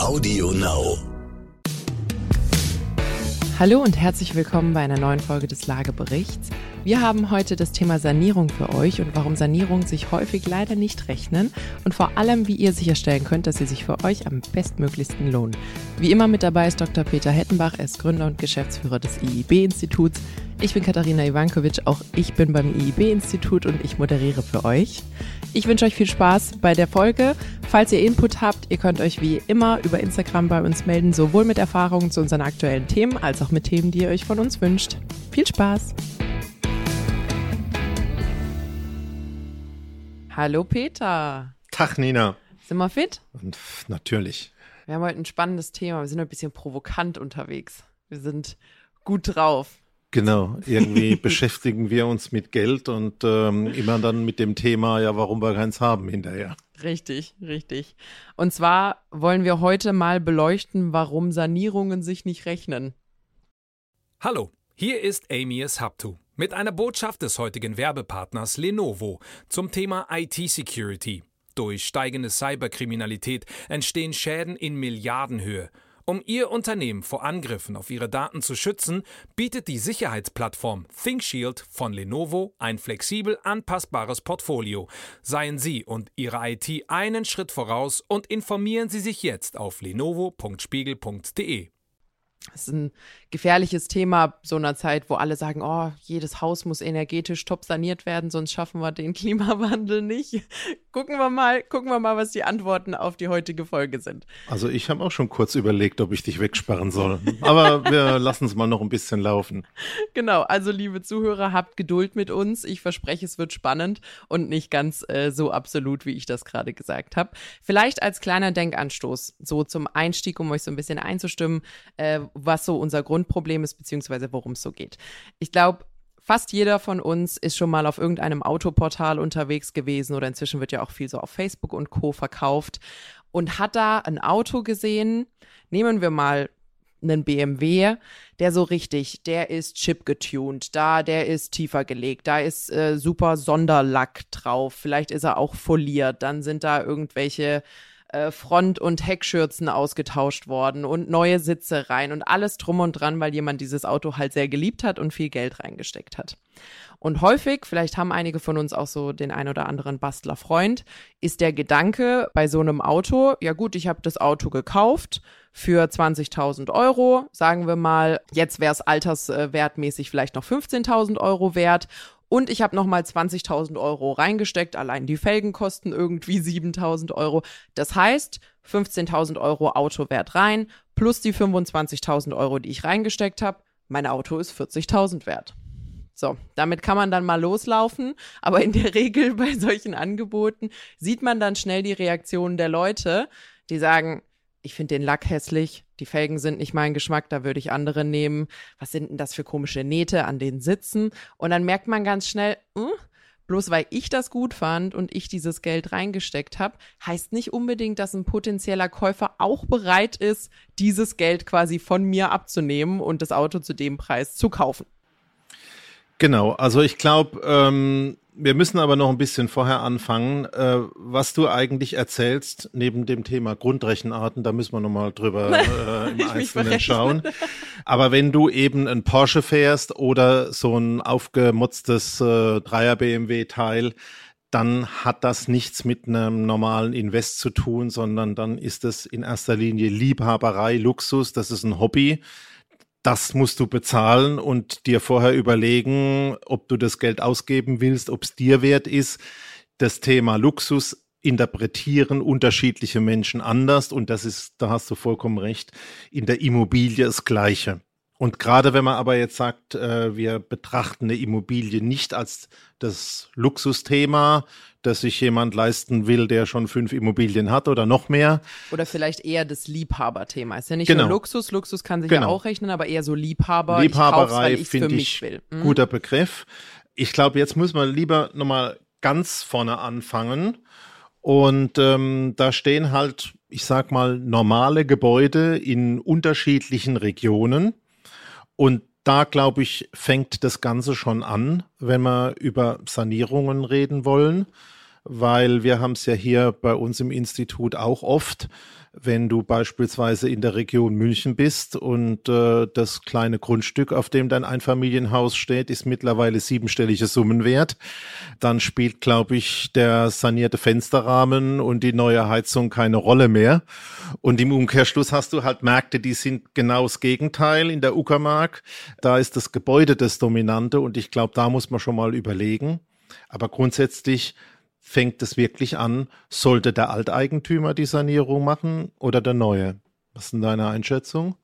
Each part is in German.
Audio Now. Hallo und herzlich willkommen bei einer neuen Folge des Lageberichts. Wir haben heute das Thema Sanierung für euch und warum Sanierungen sich häufig leider nicht rechnen und vor allem, wie ihr sicherstellen könnt, dass sie sich für euch am bestmöglichsten lohnen. Wie immer mit dabei ist Dr. Peter Hettenbach, er ist Gründer und Geschäftsführer des IIB-Instituts. Ich bin Katharina Ivankovic, auch ich bin beim IIB-Institut und ich moderiere für euch. Ich wünsche euch viel Spaß bei der Folge. Falls ihr Input habt, ihr könnt euch wie immer über Instagram bei uns melden, sowohl mit Erfahrungen zu unseren aktuellen Themen als auch mit Themen, die ihr euch von uns wünscht. Viel Spaß! Hallo Peter. Tag Nina. Sind wir fit? Und natürlich. Wir haben heute ein spannendes Thema. Wir sind ein bisschen provokant unterwegs. Wir sind gut drauf. Genau, irgendwie beschäftigen wir uns mit Geld und ähm, immer dann mit dem Thema, ja, warum wir keins haben hinterher. Richtig, richtig. Und zwar wollen wir heute mal beleuchten, warum Sanierungen sich nicht rechnen. Hallo, hier ist Amias Haptu mit einer Botschaft des heutigen Werbepartners Lenovo zum Thema IT-Security. Durch steigende Cyberkriminalität entstehen Schäden in Milliardenhöhe. Um Ihr Unternehmen vor Angriffen auf Ihre Daten zu schützen, bietet die Sicherheitsplattform ThinkShield von Lenovo ein flexibel anpassbares Portfolio. Seien Sie und Ihre IT einen Schritt voraus und informieren Sie sich jetzt auf lenovo.spiegel.de. Das ist ein gefährliches Thema so einer Zeit, wo alle sagen, oh, jedes Haus muss energetisch top saniert werden, sonst schaffen wir den Klimawandel nicht. gucken wir mal, gucken wir mal, was die Antworten auf die heutige Folge sind. Also ich habe auch schon kurz überlegt, ob ich dich wegsperren soll. Aber wir lassen es mal noch ein bisschen laufen. Genau, also liebe Zuhörer, habt Geduld mit uns. Ich verspreche, es wird spannend und nicht ganz äh, so absolut, wie ich das gerade gesagt habe. Vielleicht als kleiner Denkanstoß, so zum Einstieg, um euch so ein bisschen einzustimmen, äh, was so unser Grundproblem ist, beziehungsweise worum es so geht. Ich glaube, fast jeder von uns ist schon mal auf irgendeinem Autoportal unterwegs gewesen oder inzwischen wird ja auch viel so auf Facebook und Co. verkauft und hat da ein Auto gesehen. Nehmen wir mal einen BMW, der so richtig, der ist chipgetuned, da der ist tiefer gelegt, da ist äh, super Sonderlack drauf, vielleicht ist er auch foliert, dann sind da irgendwelche äh, Front- und Heckschürzen ausgetauscht worden und neue Sitze rein und alles drum und dran, weil jemand dieses Auto halt sehr geliebt hat und viel Geld reingesteckt hat. Und häufig, vielleicht haben einige von uns auch so den ein oder anderen Bastlerfreund, ist der Gedanke bei so einem Auto, ja gut, ich habe das Auto gekauft für 20.000 Euro, sagen wir mal, jetzt wäre es alterswertmäßig vielleicht noch 15.000 Euro wert und ich habe nochmal 20.000 Euro reingesteckt. Allein die Felgen kosten irgendwie 7.000 Euro. Das heißt, 15.000 Euro Autowert rein, plus die 25.000 Euro, die ich reingesteckt habe. Mein Auto ist 40.000 wert. So, damit kann man dann mal loslaufen, aber in der Regel bei solchen Angeboten sieht man dann schnell die Reaktionen der Leute, die sagen, ich finde den Lack hässlich, die Felgen sind nicht mein Geschmack, da würde ich andere nehmen. Was sind denn das für komische Nähte an den Sitzen? Und dann merkt man ganz schnell, hm, bloß weil ich das gut fand und ich dieses Geld reingesteckt habe, heißt nicht unbedingt, dass ein potenzieller Käufer auch bereit ist, dieses Geld quasi von mir abzunehmen und das Auto zu dem Preis zu kaufen. Genau, also ich glaube, ähm, wir müssen aber noch ein bisschen vorher anfangen. Äh, was du eigentlich erzählst, neben dem Thema Grundrechenarten, da müssen wir nochmal drüber äh, im Einzelnen schauen. Aber wenn du eben ein Porsche fährst oder so ein aufgemutztes äh, Dreier BMW-Teil, dann hat das nichts mit einem normalen Invest zu tun, sondern dann ist es in erster Linie Liebhaberei, Luxus, das ist ein Hobby das musst du bezahlen und dir vorher überlegen, ob du das Geld ausgeben willst, ob es dir wert ist. Das Thema Luxus interpretieren unterschiedliche Menschen anders und das ist, da hast du vollkommen recht, in der Immobilie das Gleiche. Und gerade wenn man aber jetzt sagt, äh, wir betrachten eine Immobilie nicht als das Luxusthema, das sich jemand leisten will, der schon fünf Immobilien hat oder noch mehr. Oder vielleicht eher das Liebhaberthema. Ist ja nicht genau. nur Luxus, Luxus kann sich genau. ja auch rechnen, aber eher so Liebhaber. Liebhaberei finde ich will. Mhm. guter Begriff. Ich glaube, jetzt müssen wir lieber nochmal ganz vorne anfangen. Und ähm, da stehen halt, ich sag mal, normale Gebäude in unterschiedlichen Regionen. Und da, glaube ich, fängt das Ganze schon an, wenn wir über Sanierungen reden wollen. Weil wir haben es ja hier bei uns im Institut auch oft, wenn du beispielsweise in der Region München bist und äh, das kleine Grundstück, auf dem dein Einfamilienhaus steht, ist mittlerweile siebenstellige Summen wert, dann spielt, glaube ich, der sanierte Fensterrahmen und die neue Heizung keine Rolle mehr. Und im Umkehrschluss hast du halt Märkte, die sind genau das Gegenteil. In der Uckermark, da ist das Gebäude das Dominante und ich glaube, da muss man schon mal überlegen. Aber grundsätzlich fängt es wirklich an, sollte der Alteigentümer die Sanierung machen oder der neue? Was ist denn deine Einschätzung?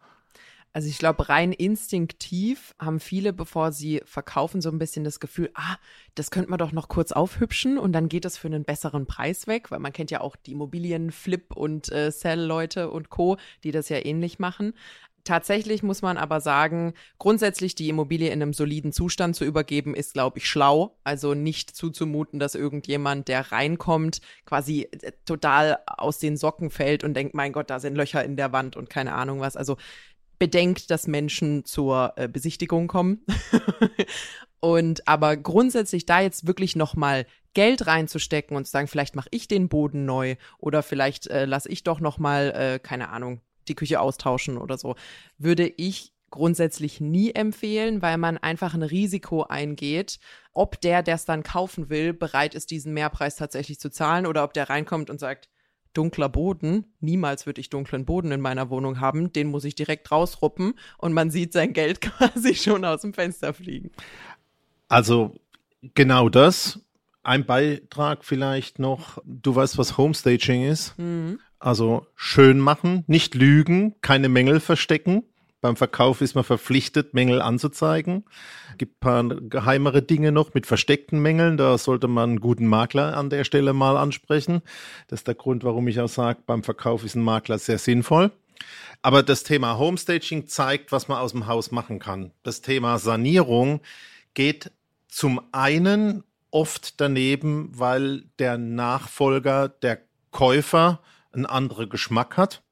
Also ich glaube, rein instinktiv haben viele, bevor sie verkaufen, so ein bisschen das Gefühl, ah, das könnte man doch noch kurz aufhübschen und dann geht es für einen besseren Preis weg, weil man kennt ja auch die Immobilien-Flip- und äh, Sell-Leute und Co., die das ja ähnlich machen. Tatsächlich muss man aber sagen, grundsätzlich die Immobilie in einem soliden Zustand zu übergeben, ist, glaube ich, schlau. Also nicht zuzumuten, dass irgendjemand, der reinkommt, quasi äh, total aus den Socken fällt und denkt, mein Gott, da sind Löcher in der Wand und keine Ahnung was. Also bedenkt, dass Menschen zur äh, Besichtigung kommen. und aber grundsätzlich da jetzt wirklich noch mal Geld reinzustecken und zu sagen, vielleicht mache ich den Boden neu oder vielleicht äh, lasse ich doch noch mal äh, keine Ahnung die Küche austauschen oder so, würde ich grundsätzlich nie empfehlen, weil man einfach ein Risiko eingeht, ob der, der es dann kaufen will, bereit ist, diesen Mehrpreis tatsächlich zu zahlen oder ob der reinkommt und sagt, dunkler Boden, niemals würde ich dunklen Boden in meiner Wohnung haben, den muss ich direkt rausruppen und man sieht sein Geld quasi schon aus dem Fenster fliegen. Also genau das. Ein Beitrag vielleicht noch. Du weißt, was Homestaging ist? Mhm. Also schön machen, nicht lügen, keine Mängel verstecken. Beim Verkauf ist man verpflichtet, Mängel anzuzeigen. Gibt ein paar geheimere Dinge noch mit versteckten Mängeln. Da sollte man einen guten Makler an der Stelle mal ansprechen. Das ist der Grund, warum ich auch sage, beim Verkauf ist ein Makler sehr sinnvoll. Aber das Thema Homestaging zeigt, was man aus dem Haus machen kann. Das Thema Sanierung geht zum einen oft daneben, weil der Nachfolger, der Käufer einen anderen Geschmack hat.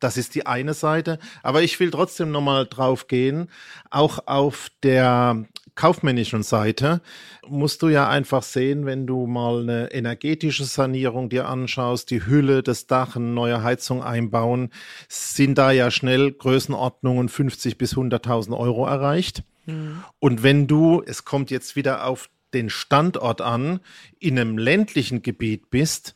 Das ist die eine Seite. Aber ich will trotzdem nochmal drauf gehen. Auch auf der kaufmännischen Seite musst du ja einfach sehen, wenn du mal eine energetische Sanierung dir anschaust, die Hülle, das Dach, eine neue Heizung einbauen, sind da ja schnell Größenordnungen 50 bis 100.000 Euro erreicht. Mhm. Und wenn du, es kommt jetzt wieder auf den Standort an, in einem ländlichen Gebiet bist,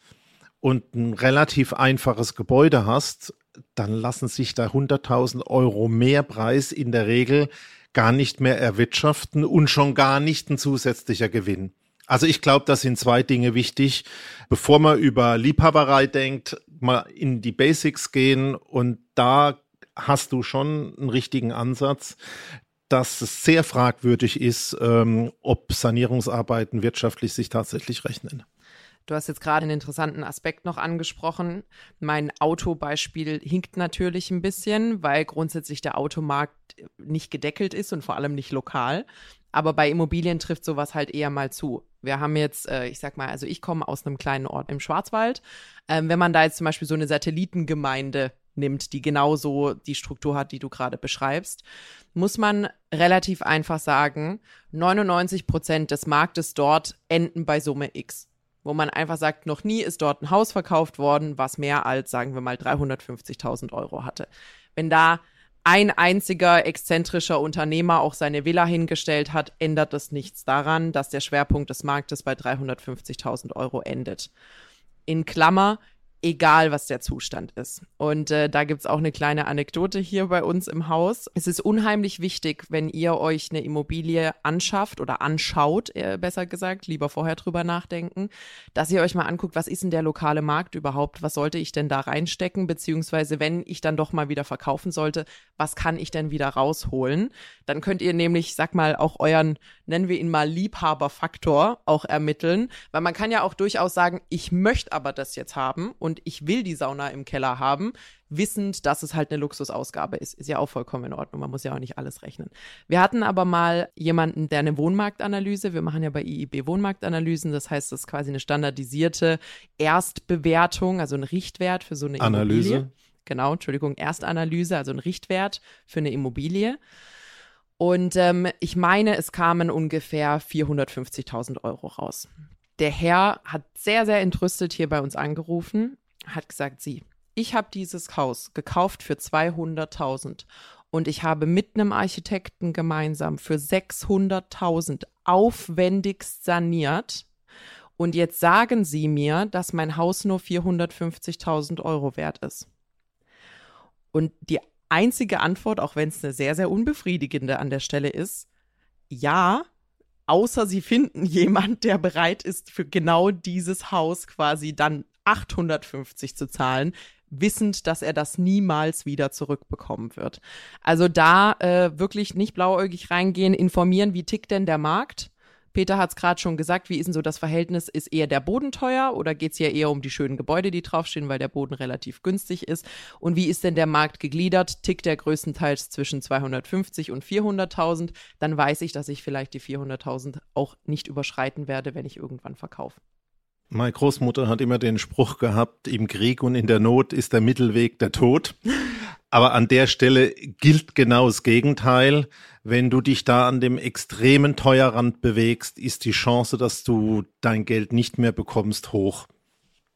und ein relativ einfaches Gebäude hast, dann lassen sich da 100.000 Euro mehr Preis in der Regel gar nicht mehr erwirtschaften und schon gar nicht ein zusätzlicher Gewinn. Also ich glaube, das sind zwei Dinge wichtig. Bevor man über Liebhaberei denkt, mal in die Basics gehen und da hast du schon einen richtigen Ansatz, dass es sehr fragwürdig ist, ähm, ob Sanierungsarbeiten wirtschaftlich sich tatsächlich rechnen. Du hast jetzt gerade einen interessanten Aspekt noch angesprochen. Mein Autobeispiel hinkt natürlich ein bisschen, weil grundsätzlich der Automarkt nicht gedeckelt ist und vor allem nicht lokal. Aber bei Immobilien trifft sowas halt eher mal zu. Wir haben jetzt, äh, ich sag mal, also ich komme aus einem kleinen Ort im Schwarzwald. Ähm, wenn man da jetzt zum Beispiel so eine Satellitengemeinde nimmt, die genauso die Struktur hat, die du gerade beschreibst, muss man relativ einfach sagen, 99 Prozent des Marktes dort enden bei Summe X wo man einfach sagt, noch nie ist dort ein Haus verkauft worden, was mehr als, sagen wir mal, 350.000 Euro hatte. Wenn da ein einziger exzentrischer Unternehmer auch seine Villa hingestellt hat, ändert das nichts daran, dass der Schwerpunkt des Marktes bei 350.000 Euro endet. In Klammer, egal was der Zustand ist. Und äh, da gibt's auch eine kleine Anekdote hier bei uns im Haus. Es ist unheimlich wichtig, wenn ihr euch eine Immobilie anschafft oder anschaut, äh, besser gesagt, lieber vorher drüber nachdenken, dass ihr euch mal anguckt, was ist denn der lokale Markt überhaupt? Was sollte ich denn da reinstecken? Beziehungsweise, wenn ich dann doch mal wieder verkaufen sollte, was kann ich denn wieder rausholen? Dann könnt ihr nämlich, sag mal, auch euren, nennen wir ihn mal Liebhaberfaktor auch ermitteln, weil man kann ja auch durchaus sagen, ich möchte aber das jetzt haben und ich will die Sauna im Keller haben, wissend, dass es halt eine Luxusausgabe ist. Ist ja auch vollkommen in Ordnung. Man muss ja auch nicht alles rechnen. Wir hatten aber mal jemanden, der eine Wohnmarktanalyse, wir machen ja bei IIB Wohnmarktanalysen, das heißt, das ist quasi eine standardisierte Erstbewertung, also ein Richtwert für so eine Analyse. Immobilie. Genau, Entschuldigung, Erstanalyse, also ein Richtwert für eine Immobilie. Und ähm, ich meine, es kamen ungefähr 450.000 Euro raus. Der Herr hat sehr, sehr entrüstet hier bei uns angerufen, hat gesagt, sie, ich habe dieses Haus gekauft für 200.000 und ich habe mit einem Architekten gemeinsam für 600.000 aufwendigst saniert. Und jetzt sagen Sie mir, dass mein Haus nur 450.000 Euro wert ist. Und die einzige Antwort, auch wenn es eine sehr, sehr unbefriedigende an der Stelle ist, ja, außer Sie finden jemand, der bereit ist, für genau dieses Haus quasi dann 850 zu zahlen, wissend, dass er das niemals wieder zurückbekommen wird. Also da äh, wirklich nicht blauäugig reingehen, informieren, wie tickt denn der Markt? Peter hat es gerade schon gesagt, wie ist denn so das Verhältnis? Ist eher der Boden teuer oder geht es ja eher um die schönen Gebäude, die draufstehen, weil der Boden relativ günstig ist? Und wie ist denn der Markt gegliedert? Tickt der größtenteils zwischen 250 und 400.000? Dann weiß ich, dass ich vielleicht die 400.000 auch nicht überschreiten werde, wenn ich irgendwann verkaufe. Meine Großmutter hat immer den Spruch gehabt, im Krieg und in der Not ist der Mittelweg der Tod. Aber an der Stelle gilt genau das Gegenteil. Wenn du dich da an dem extremen Teuerrand bewegst, ist die Chance, dass du dein Geld nicht mehr bekommst, hoch.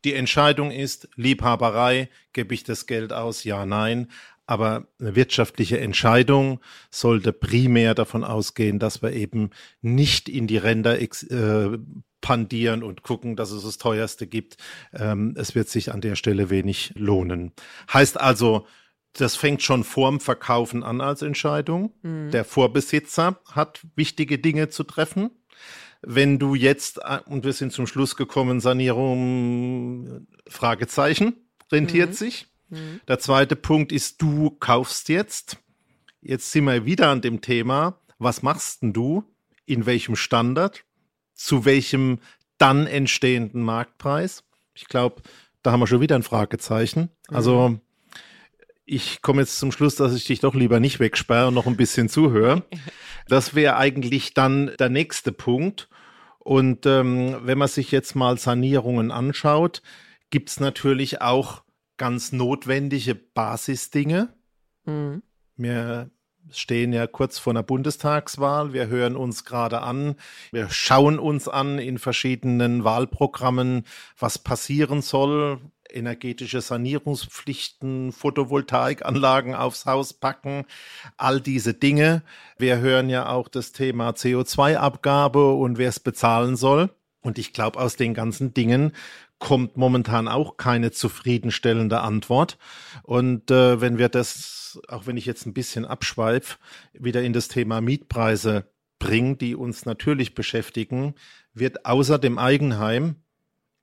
Die Entscheidung ist Liebhaberei, gebe ich das Geld aus, ja, nein. Aber eine wirtschaftliche Entscheidung sollte primär davon ausgehen, dass wir eben nicht in die Ränder äh, pandieren und gucken, dass es das teuerste gibt. Ähm, es wird sich an der Stelle wenig lohnen. Heißt also, das fängt schon vorm Verkaufen an als Entscheidung. Mhm. Der Vorbesitzer hat wichtige Dinge zu treffen. Wenn du jetzt, äh, und wir sind zum Schluss gekommen, Sanierung, Fragezeichen, rentiert mhm. sich. Mhm. Der zweite Punkt ist, du kaufst jetzt. Jetzt sind wir wieder an dem Thema, was machst denn du? In welchem Standard? zu welchem dann entstehenden Marktpreis? Ich glaube, da haben wir schon wieder ein Fragezeichen. Also mhm. Ich komme jetzt zum Schluss, dass ich dich doch lieber nicht wegsperre und noch ein bisschen zuhöre. Das wäre eigentlich dann der nächste Punkt. Und ähm, wenn man sich jetzt mal Sanierungen anschaut, gibt es natürlich auch ganz notwendige Basisdinge. Mhm. Wir stehen ja kurz vor einer Bundestagswahl. Wir hören uns gerade an. Wir schauen uns an in verschiedenen Wahlprogrammen, was passieren soll. Energetische Sanierungspflichten, Photovoltaikanlagen aufs Haus packen, all diese Dinge. Wir hören ja auch das Thema CO2-Abgabe und wer es bezahlen soll. Und ich glaube, aus den ganzen Dingen kommt momentan auch keine zufriedenstellende Antwort. Und äh, wenn wir das, auch wenn ich jetzt ein bisschen abschweif, wieder in das Thema Mietpreise bringen, die uns natürlich beschäftigen, wird außer dem Eigenheim,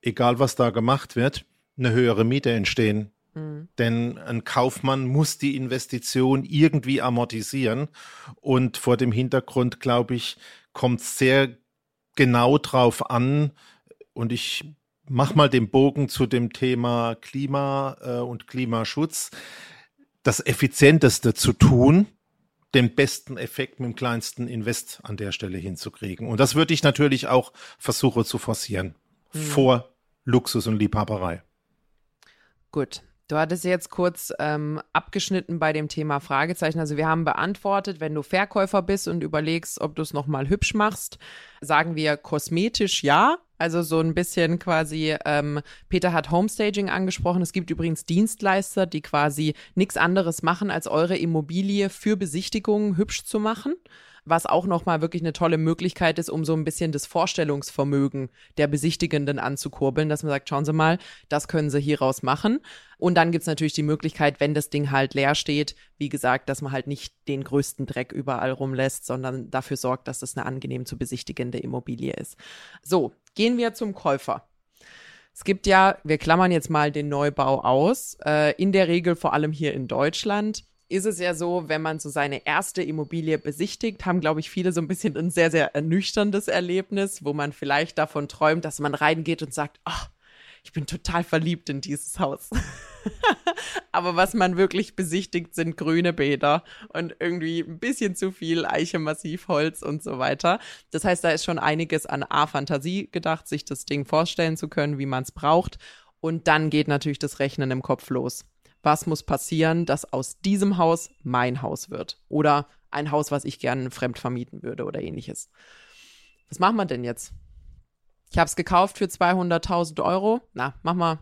egal was da gemacht wird, eine höhere Miete entstehen. Mhm. Denn ein Kaufmann muss die Investition irgendwie amortisieren. Und vor dem Hintergrund, glaube ich, kommt es sehr genau drauf an. Und ich mach mal den Bogen zu dem Thema Klima äh, und Klimaschutz. Das effizienteste zu tun, den besten Effekt mit dem kleinsten Invest an der Stelle hinzukriegen. Und das würde ich natürlich auch versuchen zu forcieren. Hm. Vor Luxus und Liebhaberei. Gut. Du hattest jetzt kurz ähm, abgeschnitten bei dem Thema Fragezeichen. Also wir haben beantwortet, wenn du Verkäufer bist und überlegst, ob du es nochmal hübsch machst, sagen wir kosmetisch ja. Also so ein bisschen quasi, ähm, Peter hat Homestaging angesprochen. Es gibt übrigens Dienstleister, die quasi nichts anderes machen, als eure Immobilie für Besichtigungen hübsch zu machen was auch nochmal wirklich eine tolle Möglichkeit ist, um so ein bisschen das Vorstellungsvermögen der Besichtigenden anzukurbeln, dass man sagt, schauen Sie mal, das können Sie hieraus machen. Und dann gibt's natürlich die Möglichkeit, wenn das Ding halt leer steht, wie gesagt, dass man halt nicht den größten Dreck überall rumlässt, sondern dafür sorgt, dass das eine angenehm zu besichtigende Immobilie ist. So, gehen wir zum Käufer. Es gibt ja, wir klammern jetzt mal den Neubau aus, äh, in der Regel vor allem hier in Deutschland ist es ja so, wenn man so seine erste Immobilie besichtigt, haben, glaube ich, viele so ein bisschen ein sehr, sehr ernüchterndes Erlebnis, wo man vielleicht davon träumt, dass man reingeht und sagt, ach, ich bin total verliebt in dieses Haus. Aber was man wirklich besichtigt, sind grüne Bäder und irgendwie ein bisschen zu viel Eiche, Massivholz und so weiter. Das heißt, da ist schon einiges an A-Fantasie gedacht, sich das Ding vorstellen zu können, wie man es braucht. Und dann geht natürlich das Rechnen im Kopf los was muss passieren, dass aus diesem Haus mein Haus wird oder ein Haus, was ich gerne fremd vermieten würde oder ähnliches. Was machen wir denn jetzt? Ich habe es gekauft für 200.000 Euro. Na, mach mal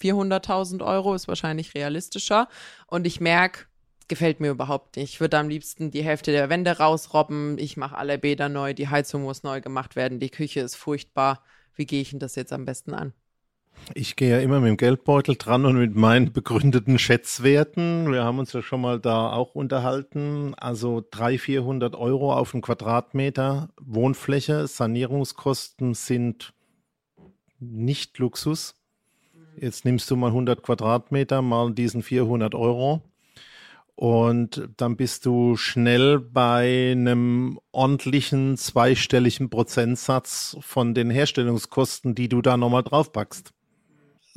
400.000 Euro, ist wahrscheinlich realistischer. Und ich merke, gefällt mir überhaupt nicht. Ich würde am liebsten die Hälfte der Wände rausrobben. Ich mache alle Bäder neu, die Heizung muss neu gemacht werden, die Küche ist furchtbar. Wie gehe ich denn das jetzt am besten an? Ich gehe ja immer mit dem Geldbeutel dran und mit meinen begründeten Schätzwerten. Wir haben uns ja schon mal da auch unterhalten. Also 300, 400 Euro auf einen Quadratmeter Wohnfläche. Sanierungskosten sind nicht Luxus. Jetzt nimmst du mal 100 Quadratmeter mal diesen 400 Euro. Und dann bist du schnell bei einem ordentlichen zweistelligen Prozentsatz von den Herstellungskosten, die du da nochmal draufpackst.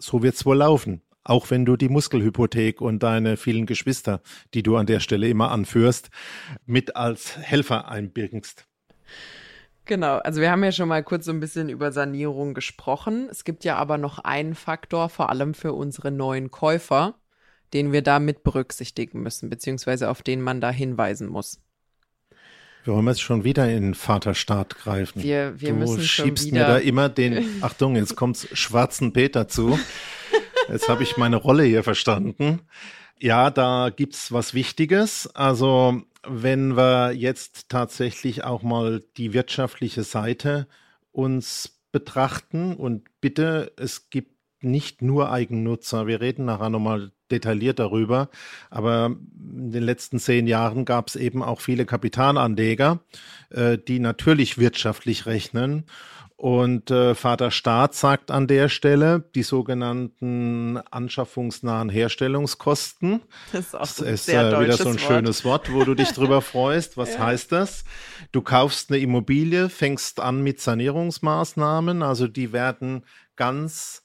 So wird's wohl laufen. Auch wenn du die Muskelhypothek und deine vielen Geschwister, die du an der Stelle immer anführst, mit als Helfer einbirgst. Genau, also wir haben ja schon mal kurz so ein bisschen über Sanierung gesprochen. Es gibt ja aber noch einen Faktor, vor allem für unsere neuen Käufer, den wir da mit berücksichtigen müssen, beziehungsweise auf den man da hinweisen muss. Wir wollen jetzt schon wieder in den Vaterstaat greifen. Wir, wir du müssen schon schiebst wieder mir da immer den, Achtung, jetzt kommt's schwarzen Peter zu. Jetzt habe ich meine Rolle hier verstanden. Ja, da gibt's was Wichtiges. Also, wenn wir jetzt tatsächlich auch mal die wirtschaftliche Seite uns betrachten und bitte, es gibt nicht nur Eigennutzer. Wir reden nachher nochmal detailliert darüber. Aber in den letzten zehn Jahren gab es eben auch viele Kapitalanleger, äh, die natürlich wirtschaftlich rechnen. Und äh, Vater Staat sagt an der Stelle die sogenannten anschaffungsnahen Herstellungskosten. Das ist auch Das so ist äh, wieder so ein Wort. schönes Wort, wo du dich drüber freust. Was heißt das? Du kaufst eine Immobilie, fängst an mit Sanierungsmaßnahmen, also die werden ganz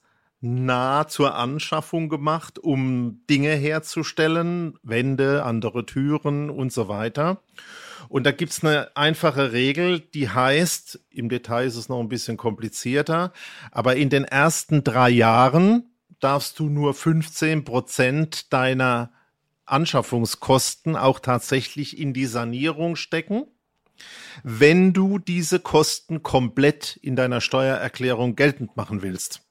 nah zur Anschaffung gemacht, um Dinge herzustellen, Wände, andere Türen und so weiter. Und da gibt's eine einfache Regel, die heißt, im Detail ist es noch ein bisschen komplizierter, aber in den ersten drei Jahren darfst du nur 15 Prozent deiner Anschaffungskosten auch tatsächlich in die Sanierung stecken. Wenn du diese Kosten komplett in deiner Steuererklärung geltend machen willst.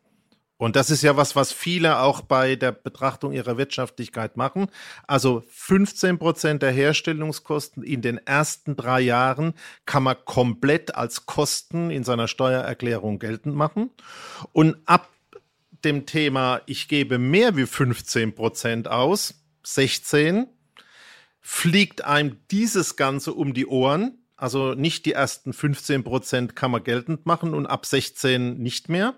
Und das ist ja was, was viele auch bei der Betrachtung ihrer Wirtschaftlichkeit machen. Also 15 Prozent der Herstellungskosten in den ersten drei Jahren kann man komplett als Kosten in seiner Steuererklärung geltend machen. Und ab dem Thema, ich gebe mehr wie 15 Prozent aus, 16, fliegt einem dieses Ganze um die Ohren. Also nicht die ersten 15 Prozent kann man geltend machen und ab 16 nicht mehr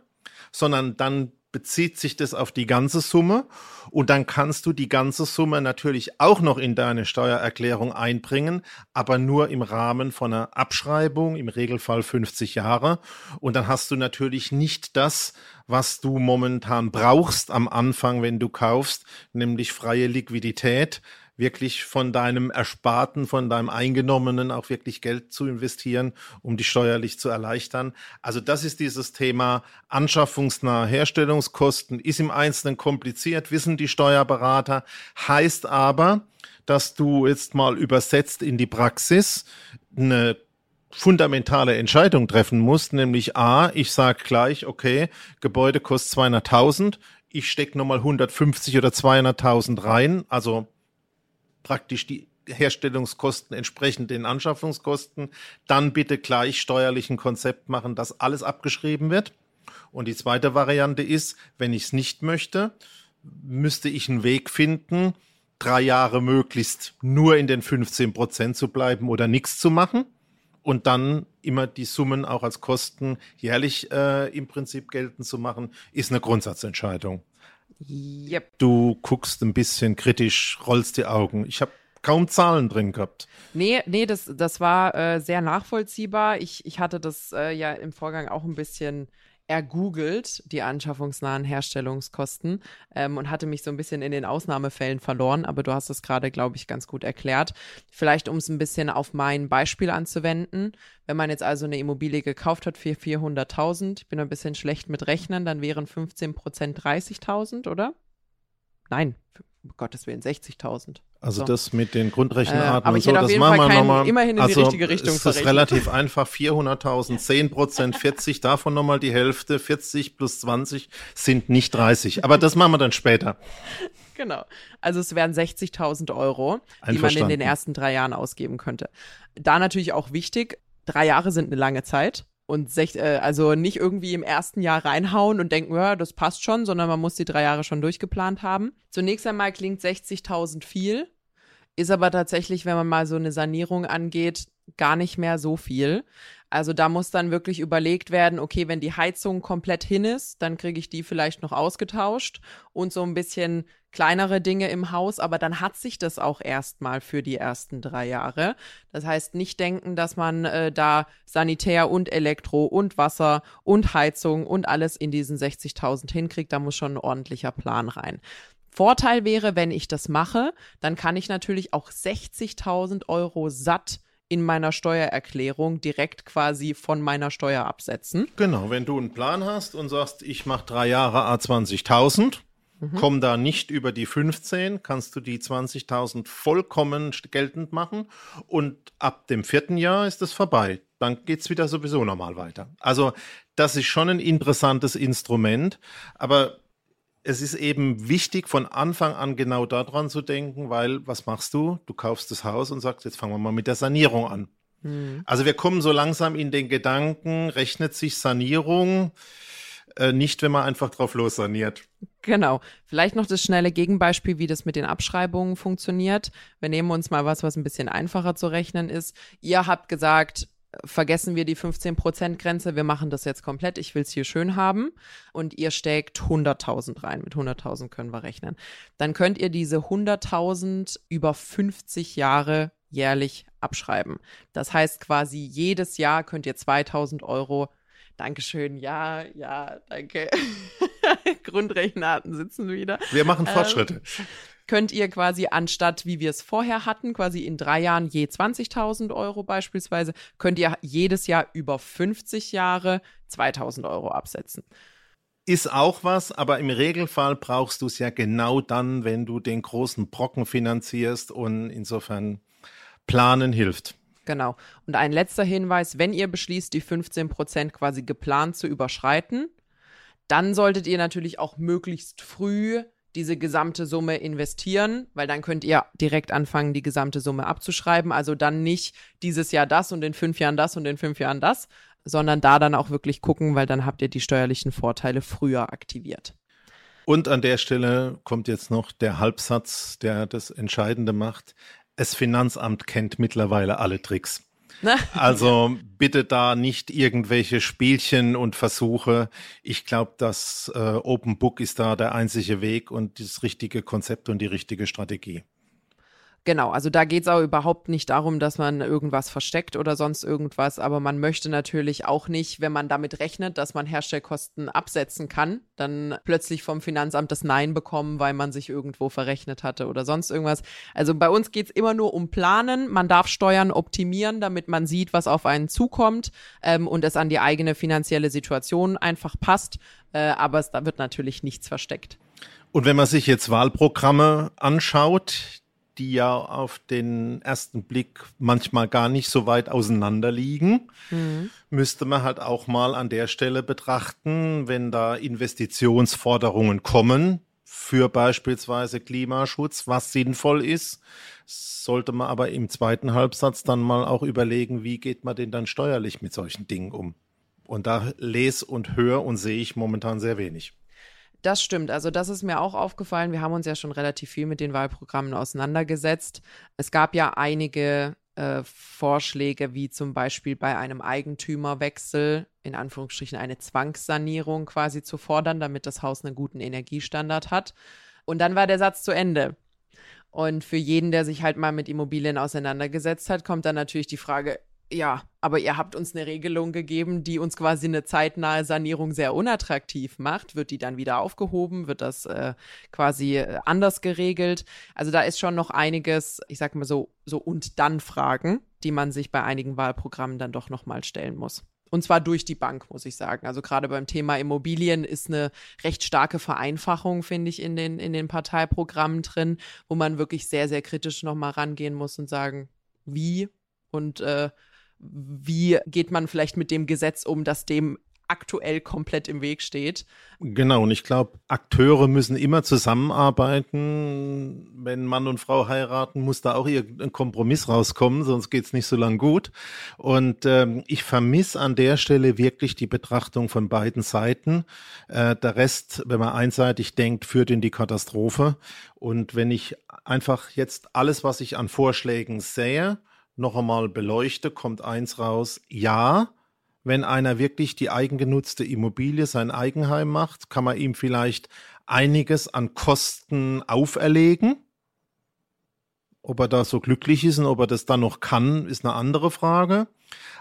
sondern dann bezieht sich das auf die ganze Summe und dann kannst du die ganze Summe natürlich auch noch in deine Steuererklärung einbringen, aber nur im Rahmen von einer Abschreibung, im Regelfall 50 Jahre. Und dann hast du natürlich nicht das, was du momentan brauchst am Anfang, wenn du kaufst, nämlich freie Liquidität wirklich von deinem Ersparten, von deinem Eingenommenen auch wirklich Geld zu investieren, um dich steuerlich zu erleichtern. Also das ist dieses Thema anschaffungsnahe Herstellungskosten, ist im Einzelnen kompliziert, wissen die Steuerberater, heißt aber, dass du jetzt mal übersetzt in die Praxis eine fundamentale Entscheidung treffen musst, nämlich A, ich sage gleich, okay, Gebäude kostet 200.000, ich stecke nochmal 150 oder 200.000 rein, also praktisch die Herstellungskosten entsprechend den Anschaffungskosten, dann bitte gleich steuerlich ein Konzept machen, dass alles abgeschrieben wird. Und die zweite Variante ist, wenn ich es nicht möchte, müsste ich einen Weg finden, drei Jahre möglichst nur in den 15 Prozent zu bleiben oder nichts zu machen und dann immer die Summen auch als Kosten jährlich äh, im Prinzip geltend zu machen, ist eine Grundsatzentscheidung. Yep. Du guckst ein bisschen kritisch, rollst die Augen. Ich habe kaum Zahlen drin gehabt. Nee, nee, das, das war äh, sehr nachvollziehbar. Ich, ich hatte das äh, ja im Vorgang auch ein bisschen ergoogelt, die anschaffungsnahen Herstellungskosten, ähm, und hatte mich so ein bisschen in den Ausnahmefällen verloren, aber du hast es gerade, glaube ich, ganz gut erklärt. Vielleicht, um es ein bisschen auf mein Beispiel anzuwenden, wenn man jetzt also eine Immobilie gekauft hat für 400.000, ich bin ein bisschen schlecht mit Rechnen, dann wären 15 Prozent 30.000, oder? Nein, um Gottes Willen, 60.000. Also So. das mit den Grundrechenarten Äh, aber und so, das machen wir nochmal. immerhin in die also richtige Richtung es ist verrechnet. relativ einfach. 400.000, 10 Prozent, 40, davon nochmal die Hälfte, 40 plus 20 sind nicht 30. Aber das machen wir dann später. Genau. Also es wären 60.000 Euro, die man in den ersten drei Jahren ausgeben könnte. Da natürlich auch wichtig, drei Jahre sind eine lange Zeit. Und sech, äh, also nicht irgendwie im ersten Jahr reinhauen und denken, ja, das passt schon, sondern man muss die drei Jahre schon durchgeplant haben. Zunächst einmal klingt 60.000 viel, ist aber tatsächlich, wenn man mal so eine Sanierung angeht, gar nicht mehr so viel. Also da muss dann wirklich überlegt werden, okay, wenn die Heizung komplett hin ist, dann kriege ich die vielleicht noch ausgetauscht und so ein bisschen kleinere Dinge im Haus, aber dann hat sich das auch erstmal für die ersten drei Jahre. Das heißt, nicht denken, dass man äh, da Sanitär und Elektro und Wasser und Heizung und alles in diesen 60.000 hinkriegt. Da muss schon ein ordentlicher Plan rein. Vorteil wäre, wenn ich das mache, dann kann ich natürlich auch 60.000 Euro satt in meiner Steuererklärung direkt quasi von meiner Steuer absetzen. Genau, wenn du einen Plan hast und sagst, ich mache drei Jahre A 20.000, komm da nicht über die 15, kannst du die 20.000 vollkommen geltend machen und ab dem vierten Jahr ist es vorbei. Dann geht's wieder sowieso normal weiter. Also das ist schon ein interessantes Instrument, aber es ist eben wichtig, von Anfang an genau daran zu denken, weil was machst du? Du kaufst das Haus und sagst, jetzt fangen wir mal mit der Sanierung an. Also wir kommen so langsam in den Gedanken, rechnet sich Sanierung äh, nicht, wenn man einfach drauf los saniert. Genau. Vielleicht noch das schnelle Gegenbeispiel, wie das mit den Abschreibungen funktioniert. Wir nehmen uns mal was, was ein bisschen einfacher zu rechnen ist. Ihr habt gesagt, vergessen wir die 15%-Grenze, wir machen das jetzt komplett, ich will es hier schön haben. Und ihr steckt 100.000 rein. Mit 100.000 können wir rechnen. Dann könnt ihr diese 100.000 über 50 Jahre jährlich abschreiben. Das heißt quasi jedes Jahr könnt ihr 2.000 Euro Dankeschön, ja, ja, danke. Grundrechenarten sitzen wieder. Wir machen Ähm, Fortschritte. Könnt ihr quasi anstatt, wie wir es vorher hatten, quasi in drei Jahren je 20.000 Euro beispielsweise, könnt ihr jedes Jahr über 50 Jahre 2.000 Euro absetzen. Ist auch was, aber im Regelfall brauchst du es ja genau dann, wenn du den großen Brocken finanzierst und insofern planen hilft. Genau. Und ein letzter Hinweis, wenn ihr beschließt, die 15 Prozent quasi geplant zu überschreiten, dann solltet ihr natürlich auch möglichst früh diese gesamte Summe investieren, weil dann könnt ihr direkt anfangen, die gesamte Summe abzuschreiben. Also dann nicht dieses Jahr das und in fünf Jahren das und in fünf Jahren das, sondern da dann auch wirklich gucken, weil dann habt ihr die steuerlichen Vorteile früher aktiviert. Und an der Stelle kommt jetzt noch der Halbsatz, der das Entscheidende macht. Das Finanzamt kennt mittlerweile alle Tricks. Also bitte da nicht irgendwelche Spielchen und Versuche. Ich glaube, das äh, Open Book ist da der einzige Weg und das richtige Konzept und die richtige Strategie. Genau, also da geht's auch überhaupt nicht darum, dass man irgendwas versteckt oder sonst irgendwas, aber man möchte natürlich auch nicht, wenn man damit rechnet, dass man Herstellkosten absetzen kann, dann plötzlich vom Finanzamt das Nein bekommen, weil man sich irgendwo verrechnet hatte oder sonst irgendwas. Also bei uns geht's immer nur um Planen. Man darf Steuern optimieren, damit man sieht, was auf einen zukommt ähm, und es an die eigene finanzielle Situation einfach passt. Äh, aber es, da wird natürlich nichts versteckt. Und wenn man sich jetzt Wahlprogramme anschaut, die ja auf den ersten Blick manchmal gar nicht so weit auseinander liegen, müsste man halt auch mal an der Stelle betrachten, wenn da Investitionsforderungen kommen für beispielsweise Klimaschutz, was sinnvoll ist, sollte man aber im zweiten Halbsatz dann mal auch überlegen, wie geht man denn dann steuerlich mit solchen Dingen um. Und da lese und höre und sehe ich momentan sehr wenig. Das stimmt. Also das ist mir auch aufgefallen. Wir haben uns ja schon relativ viel mit den Wahlprogrammen auseinandergesetzt. Es gab ja einige äh, Vorschläge, wie zum Beispiel bei einem Eigentümerwechsel, in Anführungsstrichen eine Zwangssanierung quasi zu fordern, damit das Haus einen guten Energiestandard hat. Und dann war der Satz zu Ende. Und für jeden, der sich halt mal mit Immobilien auseinandergesetzt hat, kommt dann natürlich die Frage, ja, aber ihr habt uns eine Regelung gegeben, die uns quasi eine zeitnahe Sanierung sehr unattraktiv macht. Wird die dann wieder aufgehoben? Wird das äh, quasi äh, anders geregelt? Also da ist schon noch einiges, ich sag mal so, so und dann Fragen, die man sich bei einigen Wahlprogrammen dann doch nochmal stellen muss. Und zwar durch die Bank, muss ich sagen. Also gerade beim Thema Immobilien ist eine recht starke Vereinfachung, finde ich, in den, in den Parteiprogrammen drin, wo man wirklich sehr, sehr kritisch nochmal rangehen muss und sagen, wie und äh, wie geht man vielleicht mit dem Gesetz um, das dem aktuell komplett im Weg steht. Genau, und ich glaube, Akteure müssen immer zusammenarbeiten. Wenn Mann und Frau heiraten, muss da auch irgendein Kompromiss rauskommen, sonst geht's nicht so lang gut. Und ähm, ich vermisse an der Stelle wirklich die Betrachtung von beiden Seiten. Äh, der Rest, wenn man einseitig denkt, führt in die Katastrophe. Und wenn ich einfach jetzt alles, was ich an Vorschlägen sehe, noch einmal beleuchte, kommt eins raus, ja, wenn einer wirklich die eigengenutzte Immobilie sein Eigenheim macht, kann man ihm vielleicht einiges an Kosten auferlegen. Ob er da so glücklich ist und ob er das dann noch kann, ist eine andere Frage.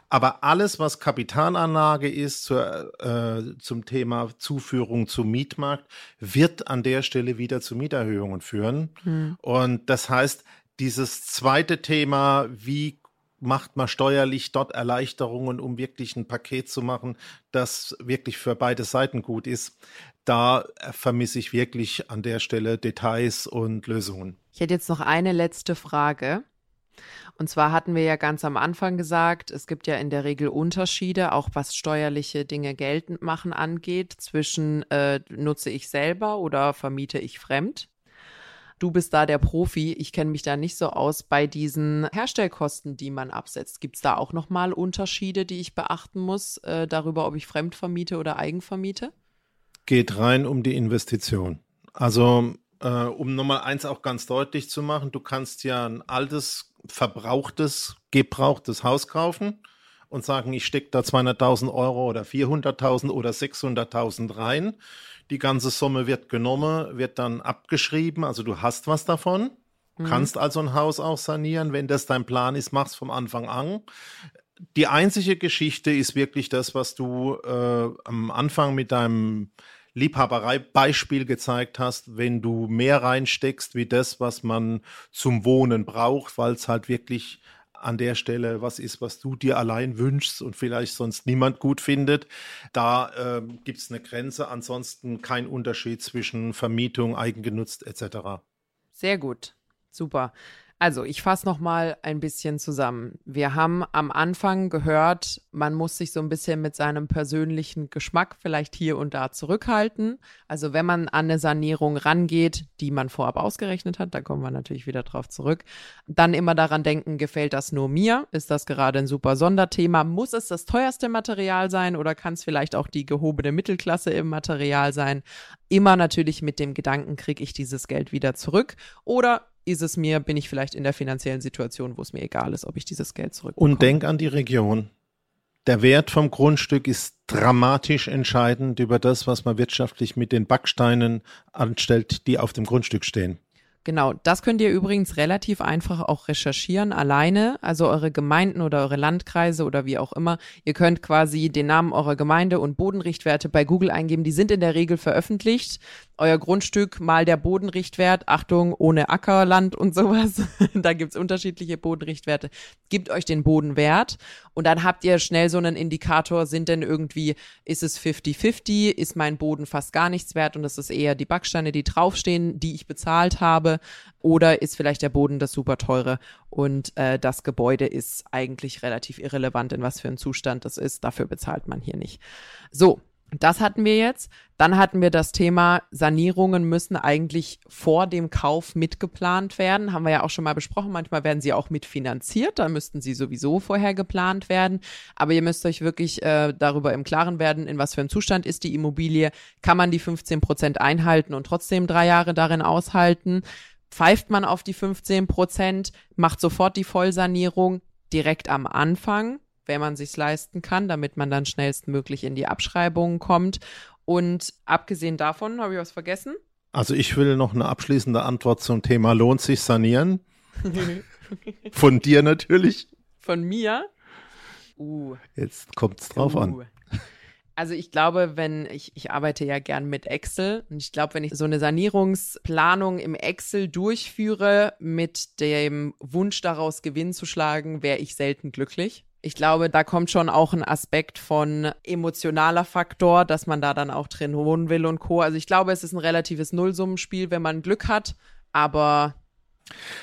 Aber alles, was Kapitalanlage ist zur, äh, zum Thema Zuführung zum Mietmarkt, wird an der Stelle wieder zu Mieterhöhungen führen. Hm. Und das heißt, dieses zweite Thema, wie macht man steuerlich dort Erleichterungen, um wirklich ein Paket zu machen, das wirklich für beide Seiten gut ist. Da vermisse ich wirklich an der Stelle Details und Lösungen. Ich hätte jetzt noch eine letzte Frage. Und zwar hatten wir ja ganz am Anfang gesagt, es gibt ja in der Regel Unterschiede, auch was steuerliche Dinge geltend machen angeht, zwischen äh, nutze ich selber oder vermiete ich fremd. Du bist da der Profi. Ich kenne mich da nicht so aus bei diesen Herstellkosten, die man absetzt. Gibt es da auch nochmal Unterschiede, die ich beachten muss, äh, darüber, ob ich fremd vermiete oder eigen vermiete? Geht rein um die Investition. Also, äh, um Nummer eins auch ganz deutlich zu machen, du kannst ja ein altes, verbrauchtes, gebrauchtes Haus kaufen und sagen, ich stecke da 200.000 Euro oder 400.000 oder 600.000 rein. Die ganze Summe wird genommen, wird dann abgeschrieben, also du hast was davon. Mhm. Kannst also ein Haus auch sanieren, wenn das dein Plan ist, mach's vom Anfang an. Die einzige Geschichte ist wirklich das, was du äh, am Anfang mit deinem Liebhaberei-Beispiel gezeigt hast, wenn du mehr reinsteckst wie das, was man zum Wohnen braucht, weil es halt wirklich an der Stelle was ist, was du dir allein wünschst und vielleicht sonst niemand gut findet. Da äh, gibt es eine Grenze. Ansonsten kein Unterschied zwischen Vermietung, eigengenutzt etc. Sehr gut. Super. Also, ich fasse noch mal ein bisschen zusammen. Wir haben am Anfang gehört, man muss sich so ein bisschen mit seinem persönlichen Geschmack vielleicht hier und da zurückhalten. Also, wenn man an eine Sanierung rangeht, die man vorab ausgerechnet hat, da kommen wir natürlich wieder drauf zurück, dann immer daran denken, gefällt das nur mir? Ist das gerade ein super Sonderthema? Muss es das teuerste Material sein oder kann es vielleicht auch die gehobene Mittelklasse im Material sein? Immer natürlich mit dem Gedanken, kriege ich dieses Geld wieder zurück oder ist es mir, bin ich vielleicht in der finanziellen Situation, wo es mir egal ist, ob ich dieses Geld zurückbekomme. Und denk an die Region. Der Wert vom Grundstück ist dramatisch entscheidend über das, was man wirtschaftlich mit den Backsteinen anstellt, die auf dem Grundstück stehen. Genau, das könnt ihr übrigens relativ einfach auch recherchieren, alleine, also eure Gemeinden oder eure Landkreise oder wie auch immer. Ihr könnt quasi den Namen eurer Gemeinde und Bodenrichtwerte bei Google eingeben. Die sind in der Regel veröffentlicht. Euer Grundstück mal der Bodenrichtwert, Achtung, ohne Ackerland und sowas. da gibt's unterschiedliche Bodenrichtwerte. Gibt euch den Bodenwert und dann habt ihr schnell so einen Indikator, sind denn irgendwie, ist es 50-50, ist mein Boden fast gar nichts wert und das ist eher die Backsteine, die draufstehen, die ich bezahlt habe oder ist vielleicht der Boden das super teure und äh, das Gebäude ist eigentlich relativ irrelevant, in was für ein Zustand das ist. Dafür bezahlt man hier nicht. So, das hatten wir jetzt. Dann hatten wir das Thema, Sanierungen müssen eigentlich vor dem Kauf mitgeplant werden. Haben wir ja auch schon mal besprochen. Manchmal werden sie auch mitfinanziert. Da müssten sie sowieso vorher geplant werden. Aber ihr müsst euch wirklich äh, darüber im Klaren werden, in was für einem Zustand ist die Immobilie. Kann man die 15 Prozent einhalten und trotzdem drei Jahre darin aushalten? Pfeift man auf die 15 Prozent, macht sofort die Vollsanierung direkt am Anfang wenn man sich's leisten kann, damit man dann schnellstmöglich in die Abschreibungen kommt. Und abgesehen davon, habe ich was vergessen? Also ich will noch eine abschließende Antwort zum Thema lohnt sich sanieren. Von dir natürlich. Von mir? Uh. Jetzt kommt's drauf uh. an. Also ich glaube, wenn ich, ich arbeite ja gern mit Excel und ich glaube, wenn ich so eine Sanierungsplanung im Excel durchführe mit dem Wunsch daraus Gewinn zu schlagen, wäre ich selten glücklich. Ich glaube, da kommt schon auch ein Aspekt von emotionaler Faktor, dass man da dann auch drin wohnen will und Co. Also ich glaube, es ist ein relatives Nullsummenspiel, wenn man Glück hat, aber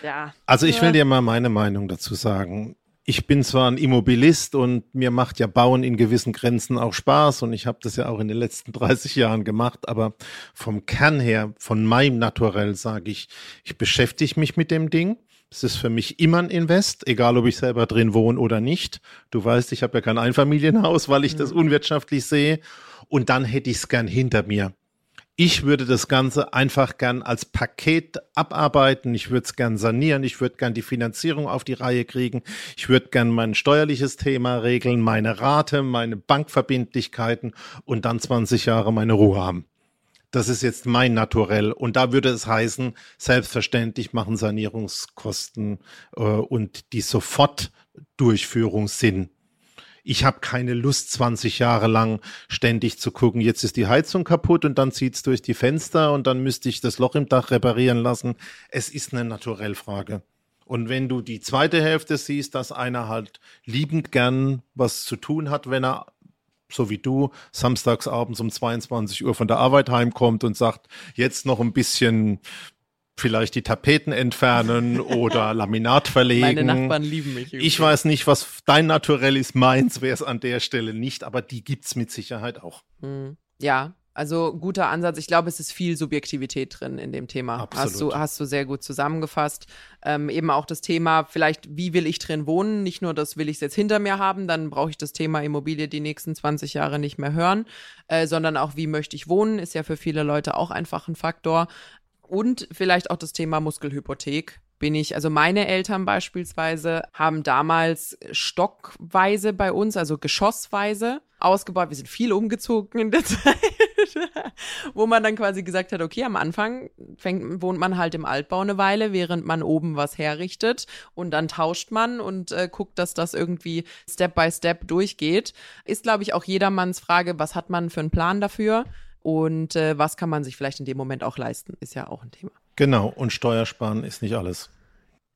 ja. Also ich will dir mal meine Meinung dazu sagen. Ich bin zwar ein Immobilist und mir macht ja Bauen in gewissen Grenzen auch Spaß und ich habe das ja auch in den letzten 30 Jahren gemacht, aber vom Kern her, von meinem Naturell sage ich, ich beschäftige mich mit dem Ding. Es ist für mich immer ein Invest, egal ob ich selber drin wohne oder nicht. Du weißt, ich habe ja kein Einfamilienhaus, weil ich das mhm. unwirtschaftlich sehe. Und dann hätte ich es gern hinter mir. Ich würde das Ganze einfach gern als Paket abarbeiten. Ich würde es gern sanieren. Ich würde gern die Finanzierung auf die Reihe kriegen. Ich würde gern mein steuerliches Thema regeln, meine Rate, meine Bankverbindlichkeiten und dann 20 Jahre meine Ruhe haben. Das ist jetzt mein Naturell. Und da würde es heißen, selbstverständlich machen Sanierungskosten äh, und die Sofortdurchführung Sinn ich habe keine Lust, 20 Jahre lang ständig zu gucken, jetzt ist die Heizung kaputt und dann zieht's durch die Fenster und dann müsste ich das Loch im Dach reparieren lassen. Es ist eine Naturellfrage. Und wenn du die zweite Hälfte siehst, dass einer halt liebend gern was zu tun hat, wenn er so wie du, samstags abends um 22 Uhr von der Arbeit heimkommt und sagt, jetzt noch ein bisschen vielleicht die Tapeten entfernen oder Laminat verlegen. Meine Nachbarn lieben mich. Übrigens. Ich weiß nicht, was dein Naturell ist, meins wäre es an der Stelle nicht, aber die gibt's mit Sicherheit auch. Hm. Ja, also guter Ansatz. Ich glaube, es ist viel Subjektivität drin in dem Thema. Absolut. Hast du, hast du sehr gut zusammengefasst. Ähm, eben auch das Thema, vielleicht, wie will ich drin wohnen? Nicht nur, das will ich jetzt hinter mir haben, dann brauche ich das Thema Immobilie die nächsten 20 Jahre nicht mehr hören, äh, sondern auch, wie möchte ich wohnen, ist ja für viele Leute auch einfach ein Faktor. Und vielleicht auch das Thema Muskelhypothek. Bin ich, also meine Eltern beispielsweise haben damals stockweise bei uns, also geschossweise ausgebaut. Wir sind viel umgezogen in der Zeit, wo man dann quasi gesagt hat, okay, am Anfang fängt, wohnt man halt im Altbau eine Weile, während man oben was herrichtet und dann tauscht man und äh, guckt, dass das irgendwie Step by Step durchgeht. Ist, glaube ich, auch jedermanns Frage, was hat man für einen Plan dafür? Und äh, was kann man sich vielleicht in dem Moment auch leisten, ist ja auch ein Thema. Genau, und Steuersparen ist nicht alles.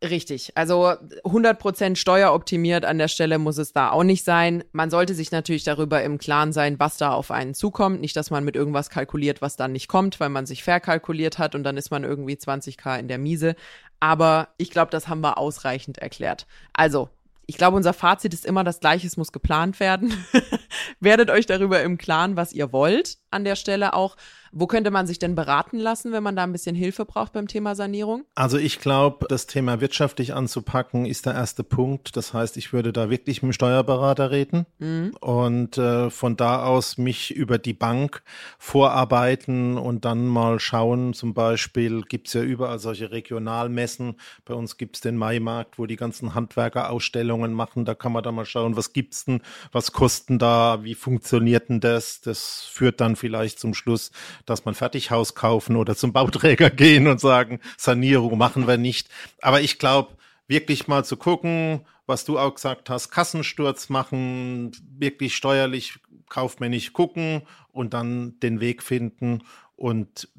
Richtig, also 100% steueroptimiert an der Stelle muss es da auch nicht sein. Man sollte sich natürlich darüber im Klaren sein, was da auf einen zukommt. Nicht, dass man mit irgendwas kalkuliert, was dann nicht kommt, weil man sich verkalkuliert hat und dann ist man irgendwie 20k in der Miese. Aber ich glaube, das haben wir ausreichend erklärt. Also, ich glaube, unser Fazit ist immer das gleiche, es muss geplant werden. Werdet euch darüber im Klaren, was ihr wollt an der Stelle auch. Wo könnte man sich denn beraten lassen, wenn man da ein bisschen Hilfe braucht beim Thema Sanierung? Also ich glaube, das Thema wirtschaftlich anzupacken ist der erste Punkt. Das heißt, ich würde da wirklich mit dem Steuerberater reden mhm. und äh, von da aus mich über die Bank vorarbeiten und dann mal schauen. Zum Beispiel gibt es ja überall solche Regionalmessen. Bei uns gibt es den Maimarkt, wo die ganzen Handwerker Ausstellungen machen. Da kann man da mal schauen, was gibt's denn, was kosten da, wie funktioniert denn das? Das führt dann vielleicht zum Schluss, dass man Fertighaus kaufen oder zum Bauträger gehen und sagen, Sanierung machen wir nicht. Aber ich glaube, wirklich mal zu gucken, was du auch gesagt hast, Kassensturz machen, wirklich steuerlich, kaufmännisch gucken und dann den Weg finden und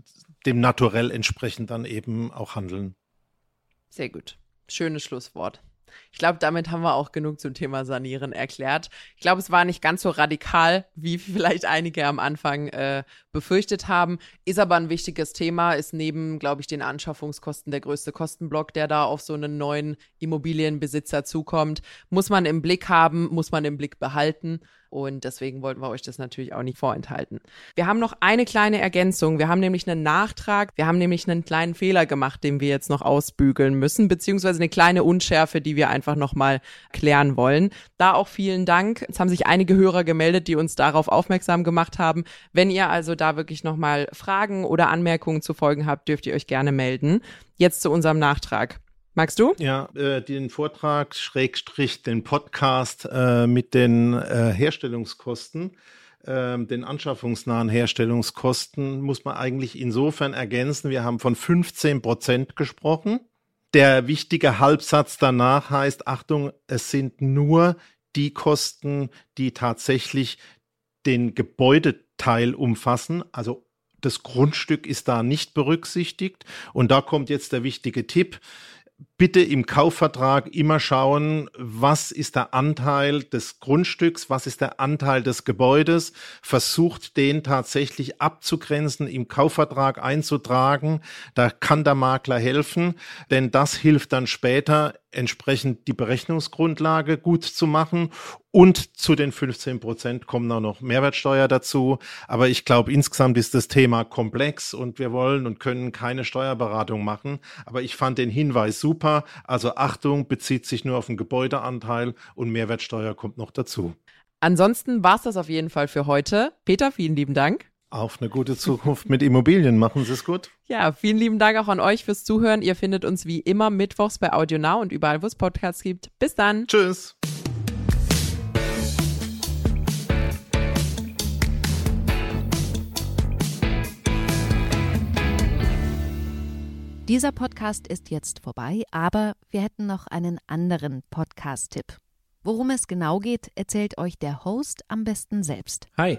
dem Naturell entsprechend dann eben auch handeln. Sehr gut. Schönes Schlusswort. Ich glaube, damit haben wir auch genug zum Thema Sanieren erklärt. Ich glaube, es war nicht ganz so radikal, wie vielleicht einige am Anfang äh, befürchtet haben. Ist aber ein wichtiges Thema, ist neben, glaube ich, den Anschaffungskosten der größte Kostenblock, der da auf so einen neuen Immobilienbesitzer zukommt. Muss man im Blick haben, muss man im Blick behalten. Und deswegen wollten wir euch das natürlich auch nicht vorenthalten. Wir haben noch eine kleine Ergänzung. Wir haben nämlich einen Nachtrag. Wir haben nämlich einen kleinen Fehler gemacht, den wir jetzt noch ausbügeln müssen, beziehungsweise eine kleine Unschärfe, die wir einfach nochmal klären wollen. Da auch vielen Dank. Es haben sich einige Hörer gemeldet, die uns darauf aufmerksam gemacht haben. Wenn ihr also da wirklich nochmal Fragen oder Anmerkungen zu folgen habt, dürft ihr euch gerne melden. Jetzt zu unserem Nachtrag. Magst du? Ja, äh, den Vortrag, Schrägstrich, den Podcast äh, mit den äh, Herstellungskosten, äh, den anschaffungsnahen Herstellungskosten, muss man eigentlich insofern ergänzen. Wir haben von 15 Prozent gesprochen. Der wichtige Halbsatz danach heißt, Achtung, es sind nur die Kosten, die tatsächlich den Gebäudeteil umfassen, also das Grundstück ist da nicht berücksichtigt. Und da kommt jetzt der wichtige Tipp bitte im Kaufvertrag immer schauen, was ist der Anteil des Grundstücks, was ist der Anteil des Gebäudes, versucht den tatsächlich abzugrenzen, im Kaufvertrag einzutragen. Da kann der Makler helfen, denn das hilft dann später entsprechend die Berechnungsgrundlage gut zu machen. Und zu den 15 Prozent kommen auch noch Mehrwertsteuer dazu. Aber ich glaube, insgesamt ist das Thema komplex und wir wollen und können keine Steuerberatung machen. Aber ich fand den Hinweis super. Also Achtung, bezieht sich nur auf den Gebäudeanteil und Mehrwertsteuer kommt noch dazu. Ansonsten war es das auf jeden Fall für heute. Peter, vielen lieben Dank. Auf eine gute Zukunft mit Immobilien. Machen Sie es gut. Ja, vielen lieben Dank auch an euch fürs Zuhören. Ihr findet uns wie immer mittwochs bei AudioNow und überall, wo es Podcasts gibt. Bis dann. Tschüss. Dieser Podcast ist jetzt vorbei, aber wir hätten noch einen anderen Podcast-Tipp. Worum es genau geht, erzählt euch der Host am besten selbst. Hi.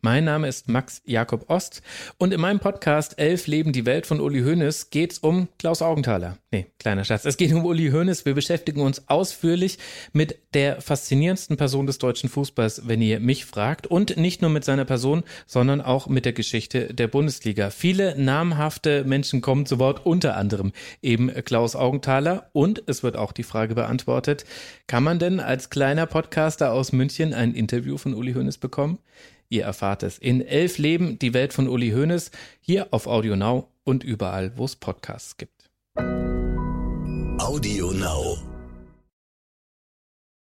Mein Name ist Max Jakob Ost und in meinem Podcast Elf Leben die Welt von Uli Hoeneß geht es um Klaus Augenthaler. Nee, kleiner Schatz. Es geht um Uli Hoeneß. Wir beschäftigen uns ausführlich mit der faszinierendsten Person des deutschen Fußballs, wenn ihr mich fragt. Und nicht nur mit seiner Person, sondern auch mit der Geschichte der Bundesliga. Viele namhafte Menschen kommen zu Wort, unter anderem eben Klaus Augenthaler. Und es wird auch die Frage beantwortet, kann man denn als kleiner Podcaster aus München ein Interview von Uli Hoeneß bekommen? Ihr erfahrt es in Elf Leben, die Welt von Uli Hoeneß, hier auf Audio Now und überall, wo es Podcasts gibt. Audio Now.